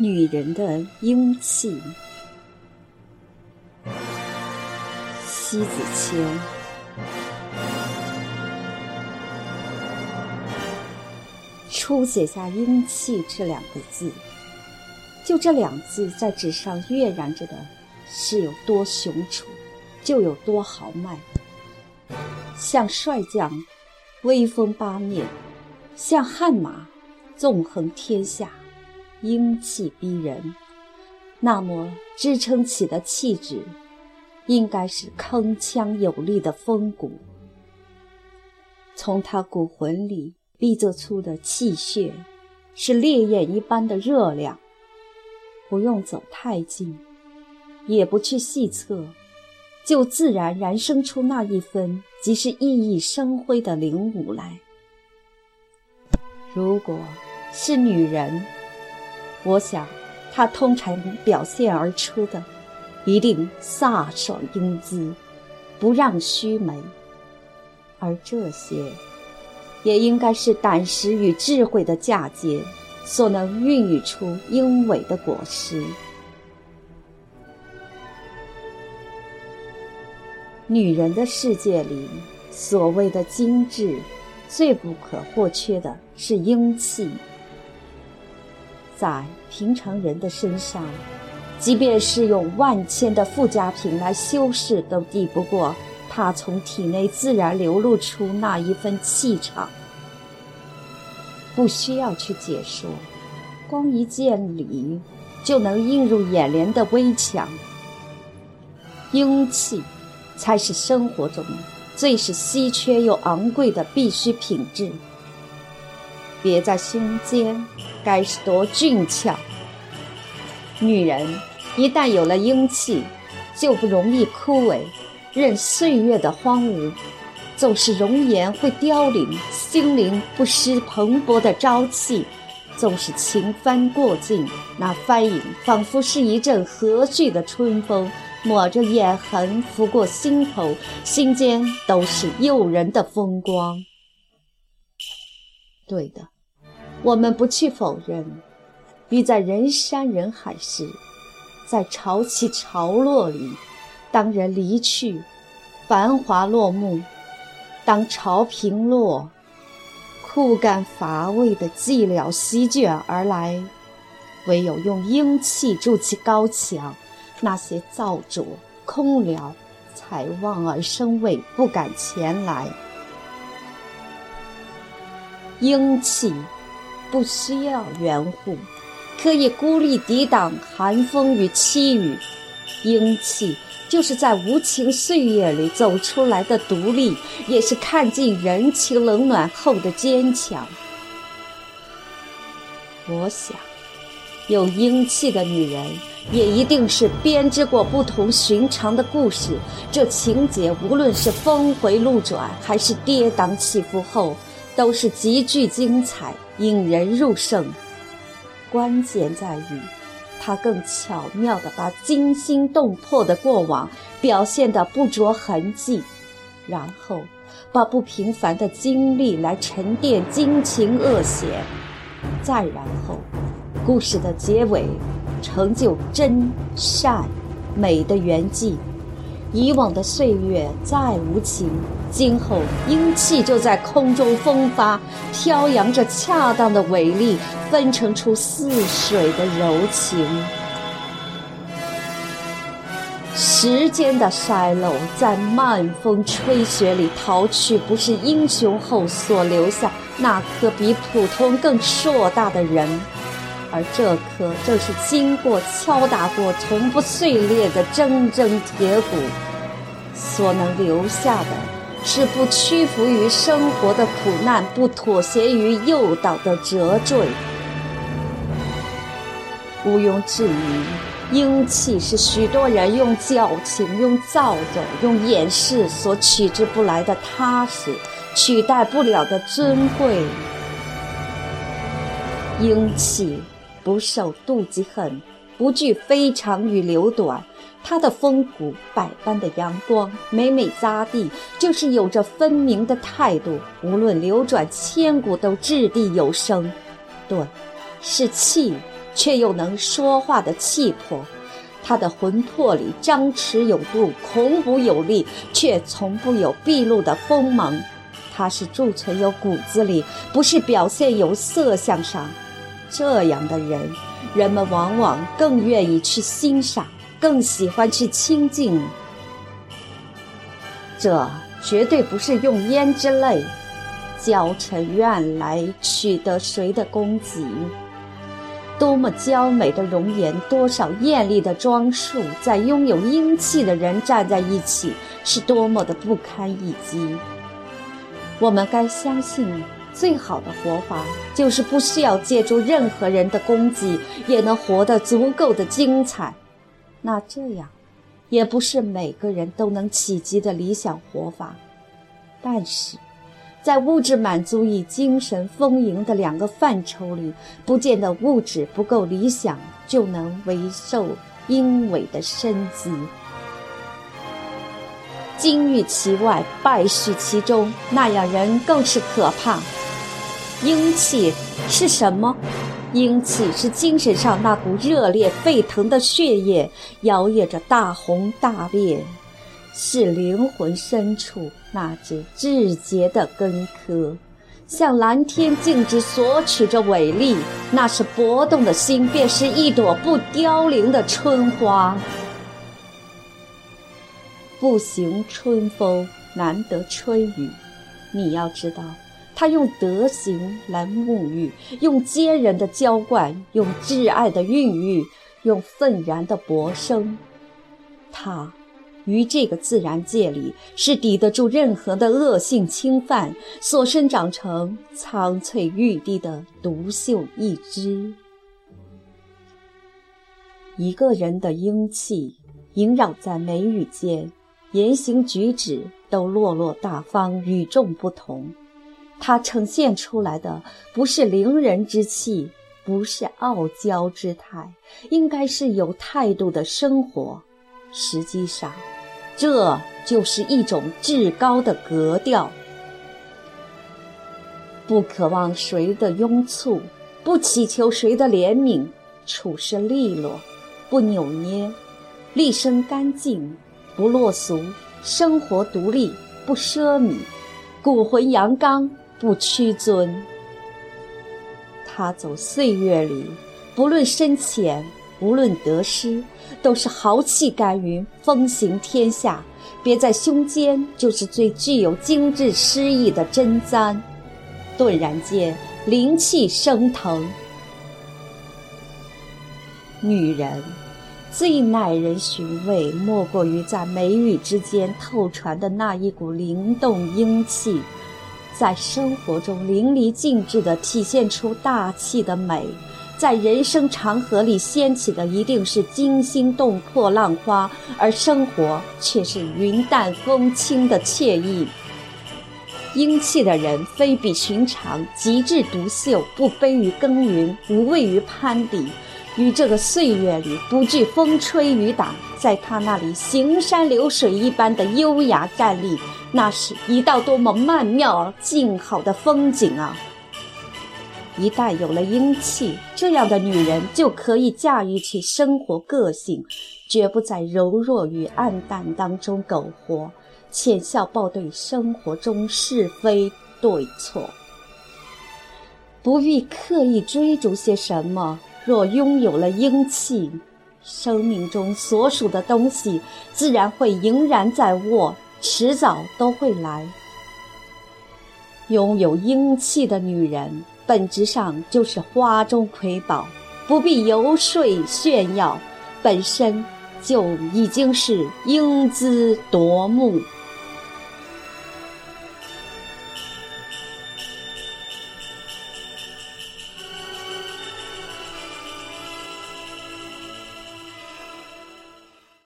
女人的英气。西子秋，初写下“英气”这两个字，就这两字在纸上跃然着的，是有多雄楚，就有多豪迈。像帅将，威风八面；像悍马，纵横天下，英气逼人。那么支撑起的气质，应该是铿锵有力的风骨。从他骨魂里逼仄出的气血，是烈焰一般的热量。不用走太近，也不去细测。就自然燃生出那一分，即是熠熠生辉的领悟来。如果是女人，我想她通常表现而出的，一定飒爽英姿，不让须眉。而这些，也应该是胆识与智慧的嫁接，所能孕育出英伟的果实。女人的世界里，所谓的精致，最不可或缺的是英气。在平常人的身上，即便是用万千的附加品来修饰，都抵不过他从体内自然流露出那一份气场。不需要去解说，光一见礼，就能映入眼帘的微强，英气。才是生活中最是稀缺又昂贵的必需品质。别在胸间，该是多俊俏。女人一旦有了英气，就不容易枯萎，任岁月的荒芜。纵是容颜会凋零，心灵不失蓬勃的朝气。纵使情帆过尽，那帆影仿佛是一阵和煦的春风。抹着眼痕拂过心头，心间都是诱人的风光。对的，我们不去否认，于在人山人海时，在潮起潮落里，当人离去，繁华落幕，当潮平落，枯干乏味的寂寥席卷而来，唯有用英气筑起高墙。那些造作空聊，才望而生畏，不敢前来。英气不需要援护，可以孤立抵挡寒风与凄雨。英气就是在无情岁月里走出来的独立，也是看尽人情冷暖后的坚强。我想，有英气的女人。也一定是编织过不同寻常的故事。这情节无论是峰回路转，还是跌宕起伏后，都是极具精彩，引人入胜。关键在于，他更巧妙地把惊心动魄的过往表现得不着痕迹，然后把不平凡的经历来沉淀惊情恶险，再然后，故事的结尾。成就真善美的圆寂。以往的岁月再无情，今后英气就在空中风发，飘扬着恰当的伟力，分成出似水的柔情。时间的筛漏，在漫风吹雪里逃去，不是英雄后所留下那颗比普通更硕大的人。而这颗正是经过敲打过、从不碎裂的铮铮铁骨，所能留下的，是不屈服于生活的苦难，不妥协于诱导的折坠。毋庸置疑，英气是许多人用矫情、用造作、用掩饰所取之不来的踏实，取代不了的尊贵。英气。不受妒忌恨，不惧飞长与流短，他的风骨百般的阳光，每每扎地就是有着分明的态度，无论流转千古都掷地有声。对，是气却又能说话的气魄。他的魂魄里张弛有度，孔武有力，却从不有毕露的锋芒。他是贮存有骨子里，不是表现有色相上。这样的人，人们往往更愿意去欣赏，更喜欢去亲近。这绝对不是用胭脂泪浇成怨来取得谁的供给。多么娇美的容颜，多少艳丽的装束，在拥有英气的人站在一起，是多么的不堪一击。我们该相信。最好的活法就是不需要借助任何人的供给，也能活得足够的精彩。那这样，也不是每个人都能企及的理想活法。但是，在物质满足与精神丰盈的两个范畴里，不见得物质不够理想就能维受英伟的身姿。金玉其外，败絮其中，那样人更是可怕。英气是什么？英气是精神上那股热烈沸腾的血液，摇曳着大红大烈；是灵魂深处那只至洁的根科，向蓝天静止索取着伟力。那是搏动的心，便是一朵不凋零的春花。不行春风，难得春雨。你要知道。他用德行来沐浴，用坚韧的浇灌，用挚爱的孕育，用愤然的勃生。他，于这个自然界里是抵得住任何的恶性侵犯，所生长成苍翠欲滴的独秀一枝。一个人的英气萦绕在眉宇间，言行举止都落落大方，与众不同。他呈现出来的不是凌人之气，不是傲娇之态，应该是有态度的生活。实际上，这就是一种至高的格调。不渴望谁的拥簇，不祈求谁的怜悯，处事利落，不扭捏，立身干净，不落俗，生活独立，不奢靡，骨魂阳刚。不屈尊，他走岁月里，不论深浅，无论得失，都是豪气干云，风行天下。别在胸间，就是最具有精致诗意的真簪。顿然间，灵气升腾。女人最耐人寻味，莫过于在眉宇之间透传的那一股灵动英气。在生活中淋漓尽致地体现出大气的美，在人生长河里掀起的一定是惊心动魄浪花，而生活却是云淡风轻的惬意。英气的人非比寻常，极致独秀，不卑于耕耘，无畏于攀比，于这个岁月里不惧风吹雨打，在他那里行山流水一般的优雅站立。那是一道多么曼妙静好的风景啊！一旦有了英气，这样的女人就可以驾驭起生活个性，绝不在柔弱与暗淡当中苟活，浅笑报对生活中是非对错。不必刻意追逐些什么，若拥有了英气，生命中所属的东西自然会迎然在握。迟早都会来。拥有英气的女人，本质上就是花中瑰宝，不必游说炫耀，本身就已经是英姿夺目。